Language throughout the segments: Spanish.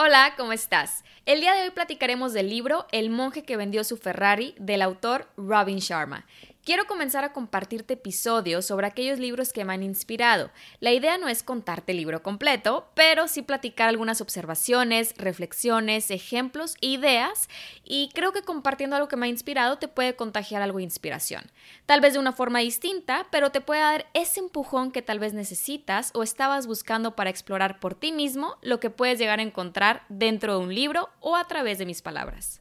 Hola, ¿cómo estás? El día de hoy platicaremos del libro El monje que vendió su Ferrari del autor Robin Sharma. Quiero comenzar a compartirte episodios sobre aquellos libros que me han inspirado. La idea no es contarte el libro completo, pero sí platicar algunas observaciones, reflexiones, ejemplos, ideas y creo que compartiendo algo que me ha inspirado te puede contagiar algo de inspiración. Tal vez de una forma distinta, pero te puede dar ese empujón que tal vez necesitas o estabas buscando para explorar por ti mismo lo que puedes llegar a encontrar dentro de un libro o a través de mis palabras.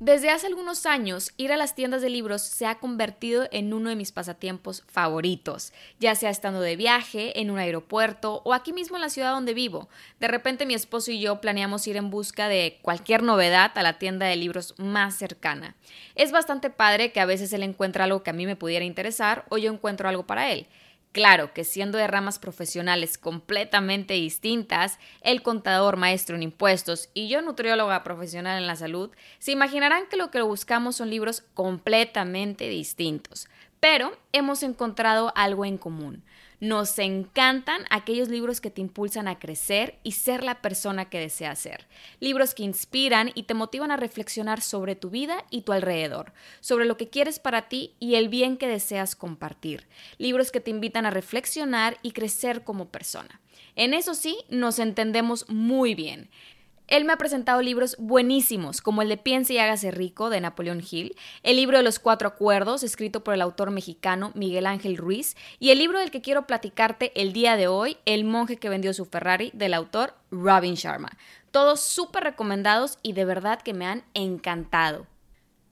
Desde hace algunos años, ir a las tiendas de libros se ha convertido en uno de mis pasatiempos favoritos, ya sea estando de viaje, en un aeropuerto o aquí mismo en la ciudad donde vivo. De repente mi esposo y yo planeamos ir en busca de cualquier novedad a la tienda de libros más cercana. Es bastante padre que a veces él encuentra algo que a mí me pudiera interesar o yo encuentro algo para él. Claro que siendo de ramas profesionales completamente distintas, el contador maestro en impuestos y yo nutrióloga profesional en la salud, se imaginarán que lo que buscamos son libros completamente distintos, pero hemos encontrado algo en común. Nos encantan aquellos libros que te impulsan a crecer y ser la persona que deseas ser. Libros que inspiran y te motivan a reflexionar sobre tu vida y tu alrededor, sobre lo que quieres para ti y el bien que deseas compartir. Libros que te invitan a reflexionar y crecer como persona. En eso sí, nos entendemos muy bien. Él me ha presentado libros buenísimos, como el de Piense y hágase rico de Napoleón Hill, el libro de los cuatro acuerdos, escrito por el autor mexicano Miguel Ángel Ruiz, y el libro del que quiero platicarte el día de hoy, El monje que vendió su Ferrari, del autor Robin Sharma. Todos súper recomendados y de verdad que me han encantado.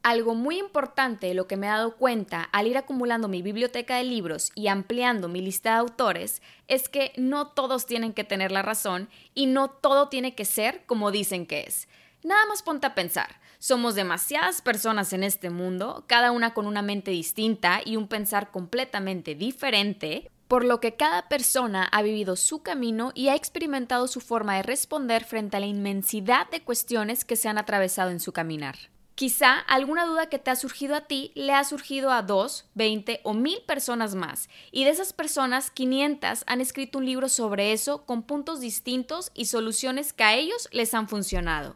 Algo muy importante de lo que me he dado cuenta al ir acumulando mi biblioteca de libros y ampliando mi lista de autores es que no todos tienen que tener la razón y no todo tiene que ser como dicen que es. Nada más ponte a pensar. Somos demasiadas personas en este mundo, cada una con una mente distinta y un pensar completamente diferente, por lo que cada persona ha vivido su camino y ha experimentado su forma de responder frente a la inmensidad de cuestiones que se han atravesado en su caminar. Quizá alguna duda que te ha surgido a ti le ha surgido a dos, veinte o mil personas más, y de esas personas, 500 han escrito un libro sobre eso con puntos distintos y soluciones que a ellos les han funcionado.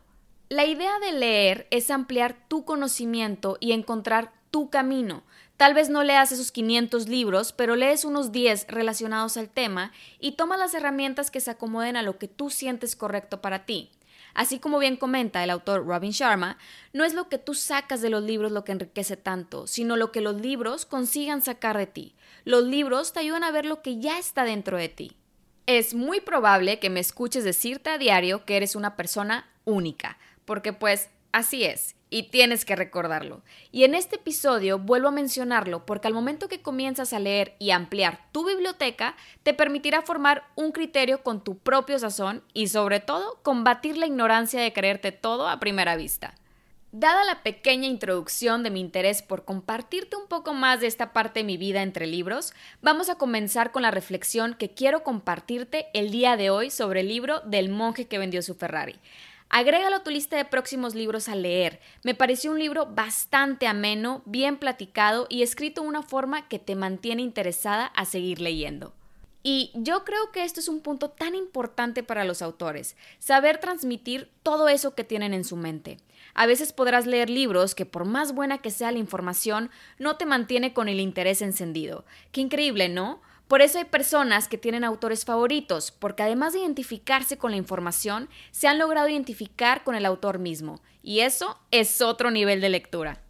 La idea de leer es ampliar tu conocimiento y encontrar tu camino. Tal vez no leas esos 500 libros, pero lees unos 10 relacionados al tema y toma las herramientas que se acomoden a lo que tú sientes correcto para ti. Así como bien comenta el autor Robin Sharma, no es lo que tú sacas de los libros lo que enriquece tanto, sino lo que los libros consigan sacar de ti. Los libros te ayudan a ver lo que ya está dentro de ti. Es muy probable que me escuches decirte a diario que eres una persona única, porque pues así es, y tienes que recordarlo. Y en este episodio vuelvo a mencionarlo porque al momento que comienzas a leer y ampliar tu biblioteca, te permitirá formar un criterio con tu propio sazón y sobre todo combatir la ignorancia de creerte todo a primera vista. Dada la pequeña introducción de mi interés por compartirte un poco más de esta parte de mi vida entre libros, vamos a comenzar con la reflexión que quiero compartirte el día de hoy sobre el libro del monje que vendió su Ferrari. Agrégalo a tu lista de próximos libros a leer. Me pareció un libro bastante ameno, bien platicado y escrito de una forma que te mantiene interesada a seguir leyendo. Y yo creo que esto es un punto tan importante para los autores, saber transmitir todo eso que tienen en su mente. A veces podrás leer libros que por más buena que sea la información, no te mantiene con el interés encendido. Qué increíble, ¿no? Por eso hay personas que tienen autores favoritos, porque además de identificarse con la información, se han logrado identificar con el autor mismo, y eso es otro nivel de lectura.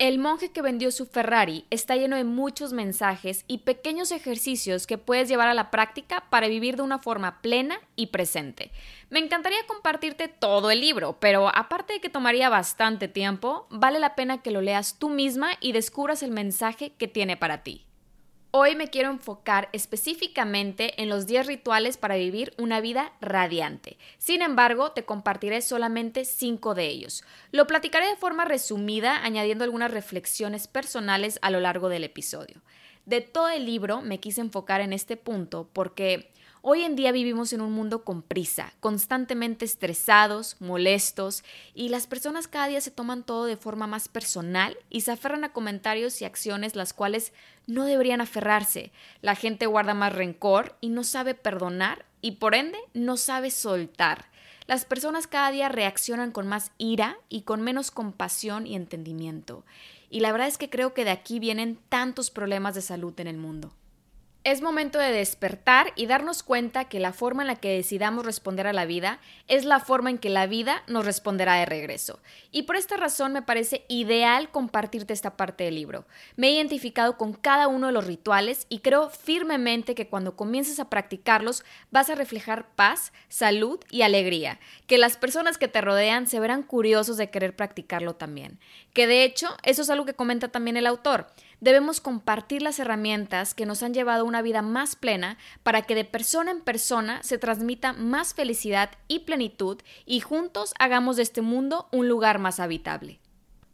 El monje que vendió su Ferrari está lleno de muchos mensajes y pequeños ejercicios que puedes llevar a la práctica para vivir de una forma plena y presente. Me encantaría compartirte todo el libro, pero aparte de que tomaría bastante tiempo, vale la pena que lo leas tú misma y descubras el mensaje que tiene para ti. Hoy me quiero enfocar específicamente en los 10 rituales para vivir una vida radiante. Sin embargo, te compartiré solamente 5 de ellos. Lo platicaré de forma resumida, añadiendo algunas reflexiones personales a lo largo del episodio. De todo el libro me quise enfocar en este punto porque Hoy en día vivimos en un mundo con prisa, constantemente estresados, molestos, y las personas cada día se toman todo de forma más personal y se aferran a comentarios y acciones las cuales no deberían aferrarse. La gente guarda más rencor y no sabe perdonar y por ende no sabe soltar. Las personas cada día reaccionan con más ira y con menos compasión y entendimiento. Y la verdad es que creo que de aquí vienen tantos problemas de salud en el mundo. Es momento de despertar y darnos cuenta que la forma en la que decidamos responder a la vida es la forma en que la vida nos responderá de regreso. Y por esta razón me parece ideal compartirte esta parte del libro. Me he identificado con cada uno de los rituales y creo firmemente que cuando comiences a practicarlos vas a reflejar paz, salud y alegría, que las personas que te rodean se verán curiosos de querer practicarlo también. Que de hecho, eso es algo que comenta también el autor debemos compartir las herramientas que nos han llevado a una vida más plena para que de persona en persona se transmita más felicidad y plenitud y juntos hagamos de este mundo un lugar más habitable.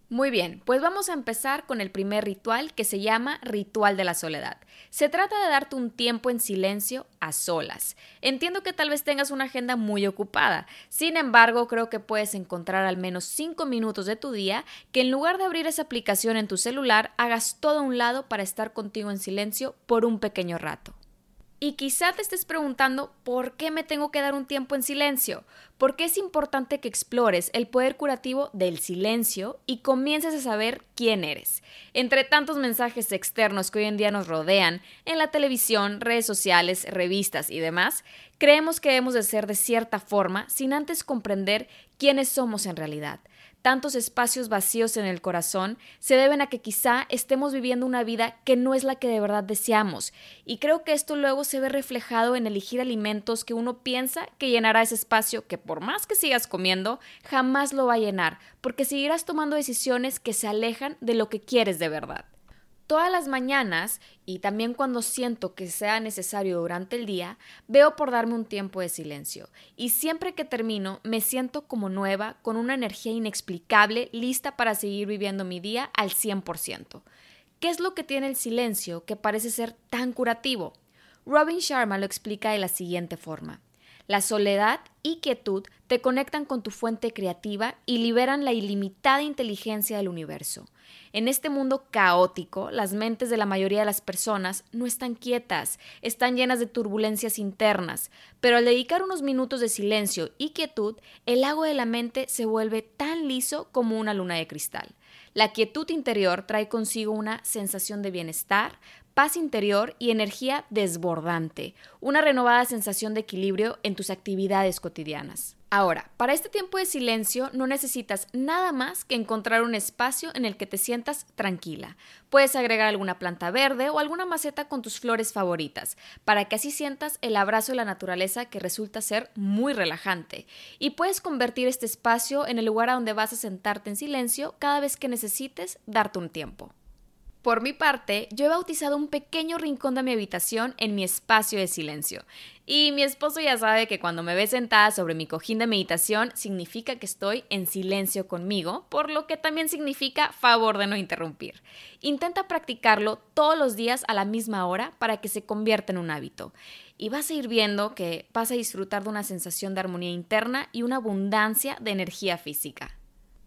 Muy bien, pues vamos a empezar con el primer ritual que se llama ritual de la soledad. Se trata de darte un tiempo en silencio a solas. Entiendo que tal vez tengas una agenda muy ocupada, sin embargo creo que puedes encontrar al menos 5 minutos de tu día que en lugar de abrir esa aplicación en tu celular hagas todo a un lado para estar contigo en silencio por un pequeño rato. Y quizá te estés preguntando por qué me tengo que dar un tiempo en silencio, porque es importante que explores el poder curativo del silencio y comiences a saber quién eres. Entre tantos mensajes externos que hoy en día nos rodean, en la televisión, redes sociales, revistas y demás, creemos que debemos de ser de cierta forma sin antes comprender quiénes somos en realidad tantos espacios vacíos en el corazón se deben a que quizá estemos viviendo una vida que no es la que de verdad deseamos. Y creo que esto luego se ve reflejado en elegir alimentos que uno piensa que llenará ese espacio que por más que sigas comiendo, jamás lo va a llenar, porque seguirás tomando decisiones que se alejan de lo que quieres de verdad. Todas las mañanas y también cuando siento que sea necesario durante el día, veo por darme un tiempo de silencio. Y siempre que termino, me siento como nueva, con una energía inexplicable, lista para seguir viviendo mi día al 100%. ¿Qué es lo que tiene el silencio que parece ser tan curativo? Robin Sharma lo explica de la siguiente forma. La soledad y quietud te conectan con tu fuente creativa y liberan la ilimitada inteligencia del universo. En este mundo caótico, las mentes de la mayoría de las personas no están quietas, están llenas de turbulencias internas, pero al dedicar unos minutos de silencio y quietud, el agua de la mente se vuelve tan liso como una luna de cristal. La quietud interior trae consigo una sensación de bienestar, paz interior y energía desbordante, una renovada sensación de equilibrio en tus actividades cotidianas. Ahora, para este tiempo de silencio no necesitas nada más que encontrar un espacio en el que te sientas tranquila. Puedes agregar alguna planta verde o alguna maceta con tus flores favoritas, para que así sientas el abrazo de la naturaleza que resulta ser muy relajante. Y puedes convertir este espacio en el lugar a donde vas a sentarte en silencio cada vez que necesites darte un tiempo. Por mi parte, yo he bautizado un pequeño rincón de mi habitación en mi espacio de silencio. Y mi esposo ya sabe que cuando me ve sentada sobre mi cojín de meditación significa que estoy en silencio conmigo, por lo que también significa favor de no interrumpir. Intenta practicarlo todos los días a la misma hora para que se convierta en un hábito. Y vas a ir viendo que vas a disfrutar de una sensación de armonía interna y una abundancia de energía física.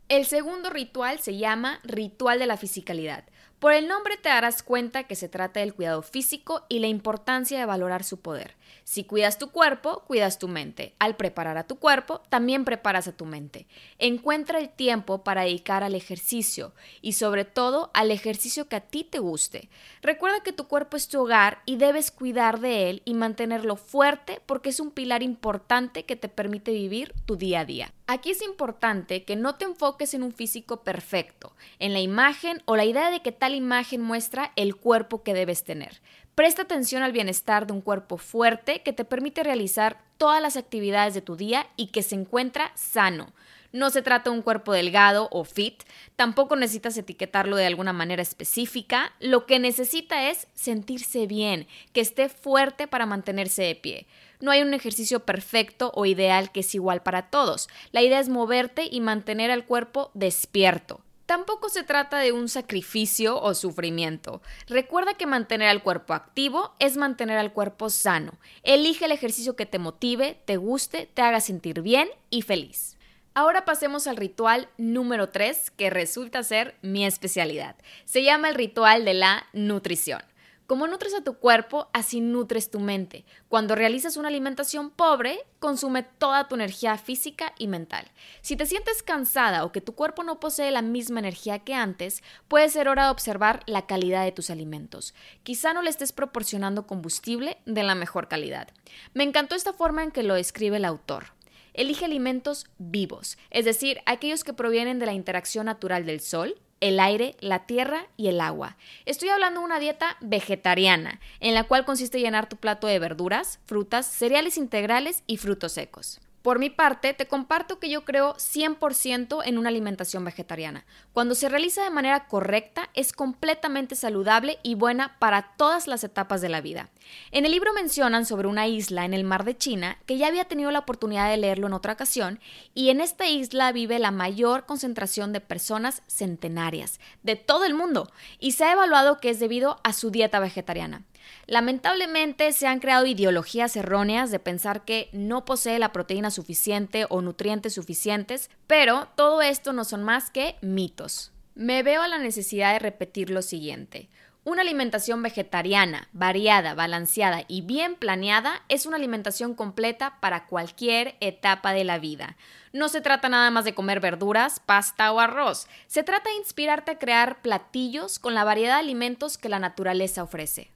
El segundo ritual se llama ritual de la fisicalidad. Por el nombre te darás cuenta que se trata del cuidado físico y la importancia de valorar su poder. Si cuidas tu cuerpo, cuidas tu mente. Al preparar a tu cuerpo, también preparas a tu mente. Encuentra el tiempo para dedicar al ejercicio y sobre todo al ejercicio que a ti te guste. Recuerda que tu cuerpo es tu hogar y debes cuidar de él y mantenerlo fuerte porque es un pilar importante que te permite vivir tu día a día. Aquí es importante que no te enfoques en un físico perfecto, en la imagen o la idea de que tal imagen muestra el cuerpo que debes tener. Presta atención al bienestar de un cuerpo fuerte que te permite realizar todas las actividades de tu día y que se encuentra sano. No se trata de un cuerpo delgado o fit, tampoco necesitas etiquetarlo de alguna manera específica, lo que necesita es sentirse bien, que esté fuerte para mantenerse de pie. No hay un ejercicio perfecto o ideal que es igual para todos. La idea es moverte y mantener al cuerpo despierto. Tampoco se trata de un sacrificio o sufrimiento. Recuerda que mantener al cuerpo activo es mantener al cuerpo sano. Elige el ejercicio que te motive, te guste, te haga sentir bien y feliz. Ahora pasemos al ritual número 3, que resulta ser mi especialidad. Se llama el ritual de la nutrición. Como nutres a tu cuerpo, así nutres tu mente. Cuando realizas una alimentación pobre, consume toda tu energía física y mental. Si te sientes cansada o que tu cuerpo no posee la misma energía que antes, puede ser hora de observar la calidad de tus alimentos. Quizá no le estés proporcionando combustible de la mejor calidad. Me encantó esta forma en que lo escribe el autor. Elige alimentos vivos, es decir, aquellos que provienen de la interacción natural del sol, el aire, la tierra y el agua. Estoy hablando de una dieta vegetariana, en la cual consiste llenar tu plato de verduras, frutas, cereales integrales y frutos secos. Por mi parte, te comparto que yo creo 100% en una alimentación vegetariana. Cuando se realiza de manera correcta, es completamente saludable y buena para todas las etapas de la vida. En el libro mencionan sobre una isla en el mar de China que ya había tenido la oportunidad de leerlo en otra ocasión y en esta isla vive la mayor concentración de personas centenarias de todo el mundo y se ha evaluado que es debido a su dieta vegetariana. Lamentablemente se han creado ideologías erróneas de pensar que no posee la proteína suficiente o nutrientes suficientes, pero todo esto no son más que mitos. Me veo a la necesidad de repetir lo siguiente. Una alimentación vegetariana, variada, balanceada y bien planeada es una alimentación completa para cualquier etapa de la vida. No se trata nada más de comer verduras, pasta o arroz. Se trata de inspirarte a crear platillos con la variedad de alimentos que la naturaleza ofrece.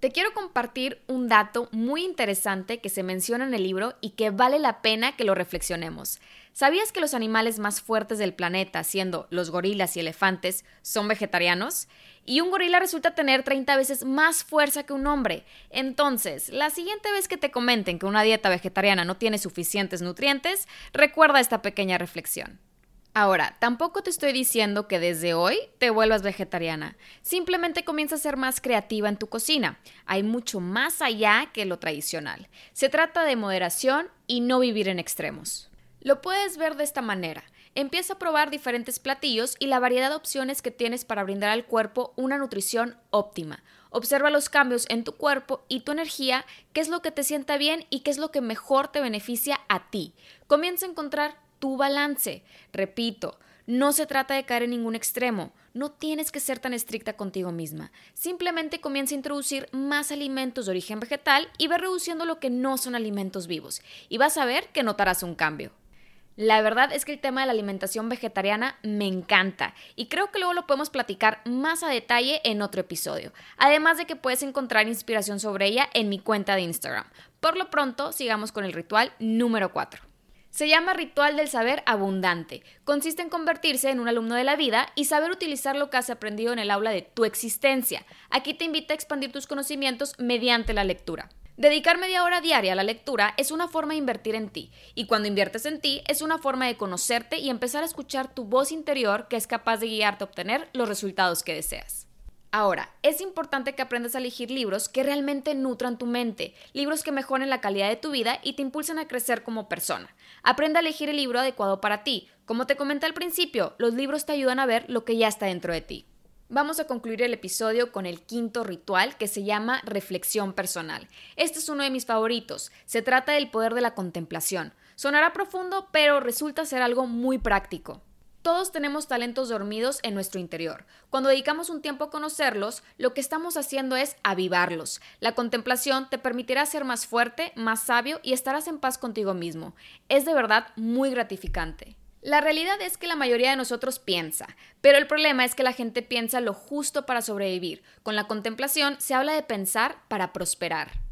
Te quiero compartir un dato muy interesante que se menciona en el libro y que vale la pena que lo reflexionemos. ¿Sabías que los animales más fuertes del planeta, siendo los gorilas y elefantes, son vegetarianos? Y un gorila resulta tener 30 veces más fuerza que un hombre. Entonces, la siguiente vez que te comenten que una dieta vegetariana no tiene suficientes nutrientes, recuerda esta pequeña reflexión. Ahora, tampoco te estoy diciendo que desde hoy te vuelvas vegetariana. Simplemente comienza a ser más creativa en tu cocina. Hay mucho más allá que lo tradicional. Se trata de moderación y no vivir en extremos. Lo puedes ver de esta manera. Empieza a probar diferentes platillos y la variedad de opciones que tienes para brindar al cuerpo una nutrición óptima. Observa los cambios en tu cuerpo y tu energía, qué es lo que te sienta bien y qué es lo que mejor te beneficia a ti. Comienza a encontrar tu balance. Repito, no se trata de caer en ningún extremo, no tienes que ser tan estricta contigo misma. Simplemente comienza a introducir más alimentos de origen vegetal y ve reduciendo lo que no son alimentos vivos. Y vas a ver que notarás un cambio. La verdad es que el tema de la alimentación vegetariana me encanta y creo que luego lo podemos platicar más a detalle en otro episodio. Además de que puedes encontrar inspiración sobre ella en mi cuenta de Instagram. Por lo pronto, sigamos con el ritual número 4. Se llama ritual del saber abundante. Consiste en convertirse en un alumno de la vida y saber utilizar lo que has aprendido en el aula de tu existencia. Aquí te invita a expandir tus conocimientos mediante la lectura. Dedicar media hora diaria a la lectura es una forma de invertir en ti, y cuando inviertes en ti es una forma de conocerte y empezar a escuchar tu voz interior que es capaz de guiarte a obtener los resultados que deseas. Ahora, es importante que aprendas a elegir libros que realmente nutran tu mente, libros que mejoren la calidad de tu vida y te impulsen a crecer como persona. Aprende a elegir el libro adecuado para ti. Como te comenté al principio, los libros te ayudan a ver lo que ya está dentro de ti. Vamos a concluir el episodio con el quinto ritual que se llama reflexión personal. Este es uno de mis favoritos. Se trata del poder de la contemplación. Sonará profundo, pero resulta ser algo muy práctico. Todos tenemos talentos dormidos en nuestro interior. Cuando dedicamos un tiempo a conocerlos, lo que estamos haciendo es avivarlos. La contemplación te permitirá ser más fuerte, más sabio y estarás en paz contigo mismo. Es de verdad muy gratificante. La realidad es que la mayoría de nosotros piensa, pero el problema es que la gente piensa lo justo para sobrevivir. Con la contemplación se habla de pensar para prosperar.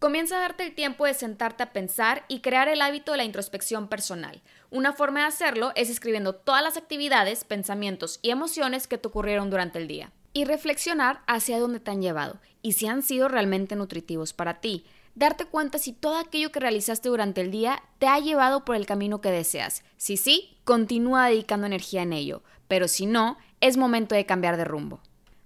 Comienza a darte el tiempo de sentarte a pensar y crear el hábito de la introspección personal. Una forma de hacerlo es escribiendo todas las actividades, pensamientos y emociones que te ocurrieron durante el día. Y reflexionar hacia dónde te han llevado y si han sido realmente nutritivos para ti. darte cuenta si todo aquello que realizaste durante el día te ha llevado por el camino que deseas. Si sí, continúa dedicando energía en ello, pero si no, es momento de cambiar de rumbo.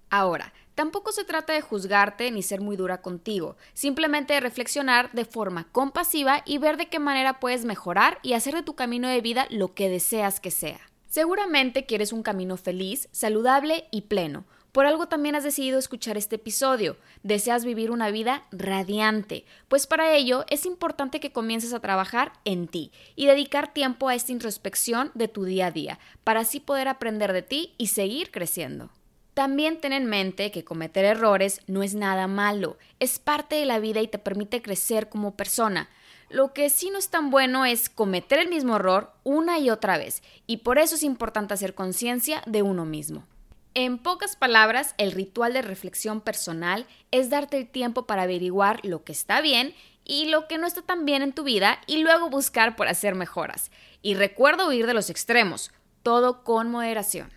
Ahora, tampoco se trata de juzgarte ni ser muy dura contigo, simplemente de reflexionar de forma compasiva y ver de qué manera puedes mejorar y hacer de tu camino de vida lo que deseas que sea. Seguramente quieres un camino feliz, saludable y pleno. Por algo también has decidido escuchar este episodio. Deseas vivir una vida radiante, pues para ello es importante que comiences a trabajar en ti y dedicar tiempo a esta introspección de tu día a día, para así poder aprender de ti y seguir creciendo. También ten en mente que cometer errores no es nada malo, es parte de la vida y te permite crecer como persona. Lo que sí no es tan bueno es cometer el mismo error una y otra vez, y por eso es importante hacer conciencia de uno mismo. En pocas palabras, el ritual de reflexión personal es darte el tiempo para averiguar lo que está bien y lo que no está tan bien en tu vida y luego buscar por hacer mejoras. Y recuerda huir de los extremos, todo con moderación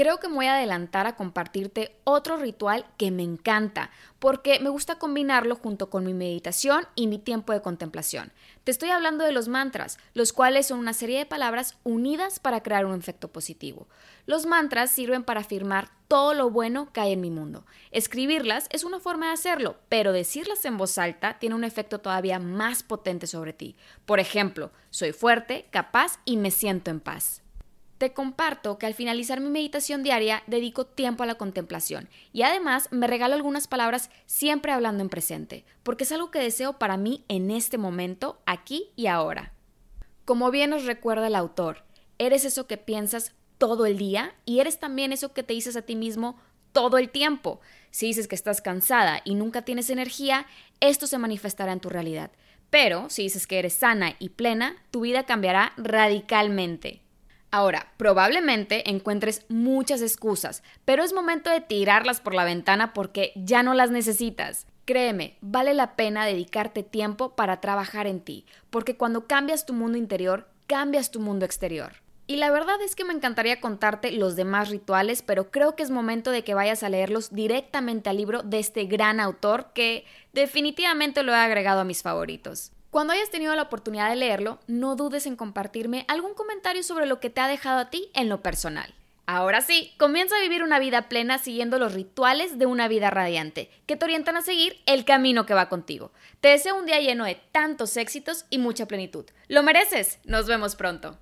creo que me voy a adelantar a compartirte otro ritual que me encanta, porque me gusta combinarlo junto con mi meditación y mi tiempo de contemplación. Te estoy hablando de los mantras, los cuales son una serie de palabras unidas para crear un efecto positivo. Los mantras sirven para afirmar todo lo bueno que hay en mi mundo. Escribirlas es una forma de hacerlo, pero decirlas en voz alta tiene un efecto todavía más potente sobre ti. Por ejemplo, soy fuerte, capaz y me siento en paz. Te comparto que al finalizar mi meditación diaria dedico tiempo a la contemplación y además me regalo algunas palabras siempre hablando en presente, porque es algo que deseo para mí en este momento, aquí y ahora. Como bien nos recuerda el autor, eres eso que piensas todo el día y eres también eso que te dices a ti mismo todo el tiempo. Si dices que estás cansada y nunca tienes energía, esto se manifestará en tu realidad. Pero si dices que eres sana y plena, tu vida cambiará radicalmente. Ahora, probablemente encuentres muchas excusas, pero es momento de tirarlas por la ventana porque ya no las necesitas. Créeme, vale la pena dedicarte tiempo para trabajar en ti, porque cuando cambias tu mundo interior, cambias tu mundo exterior. Y la verdad es que me encantaría contarte los demás rituales, pero creo que es momento de que vayas a leerlos directamente al libro de este gran autor que definitivamente lo he agregado a mis favoritos. Cuando hayas tenido la oportunidad de leerlo, no dudes en compartirme algún comentario sobre lo que te ha dejado a ti en lo personal. Ahora sí, comienza a vivir una vida plena siguiendo los rituales de una vida radiante, que te orientan a seguir el camino que va contigo. Te deseo un día lleno de tantos éxitos y mucha plenitud. Lo mereces. Nos vemos pronto.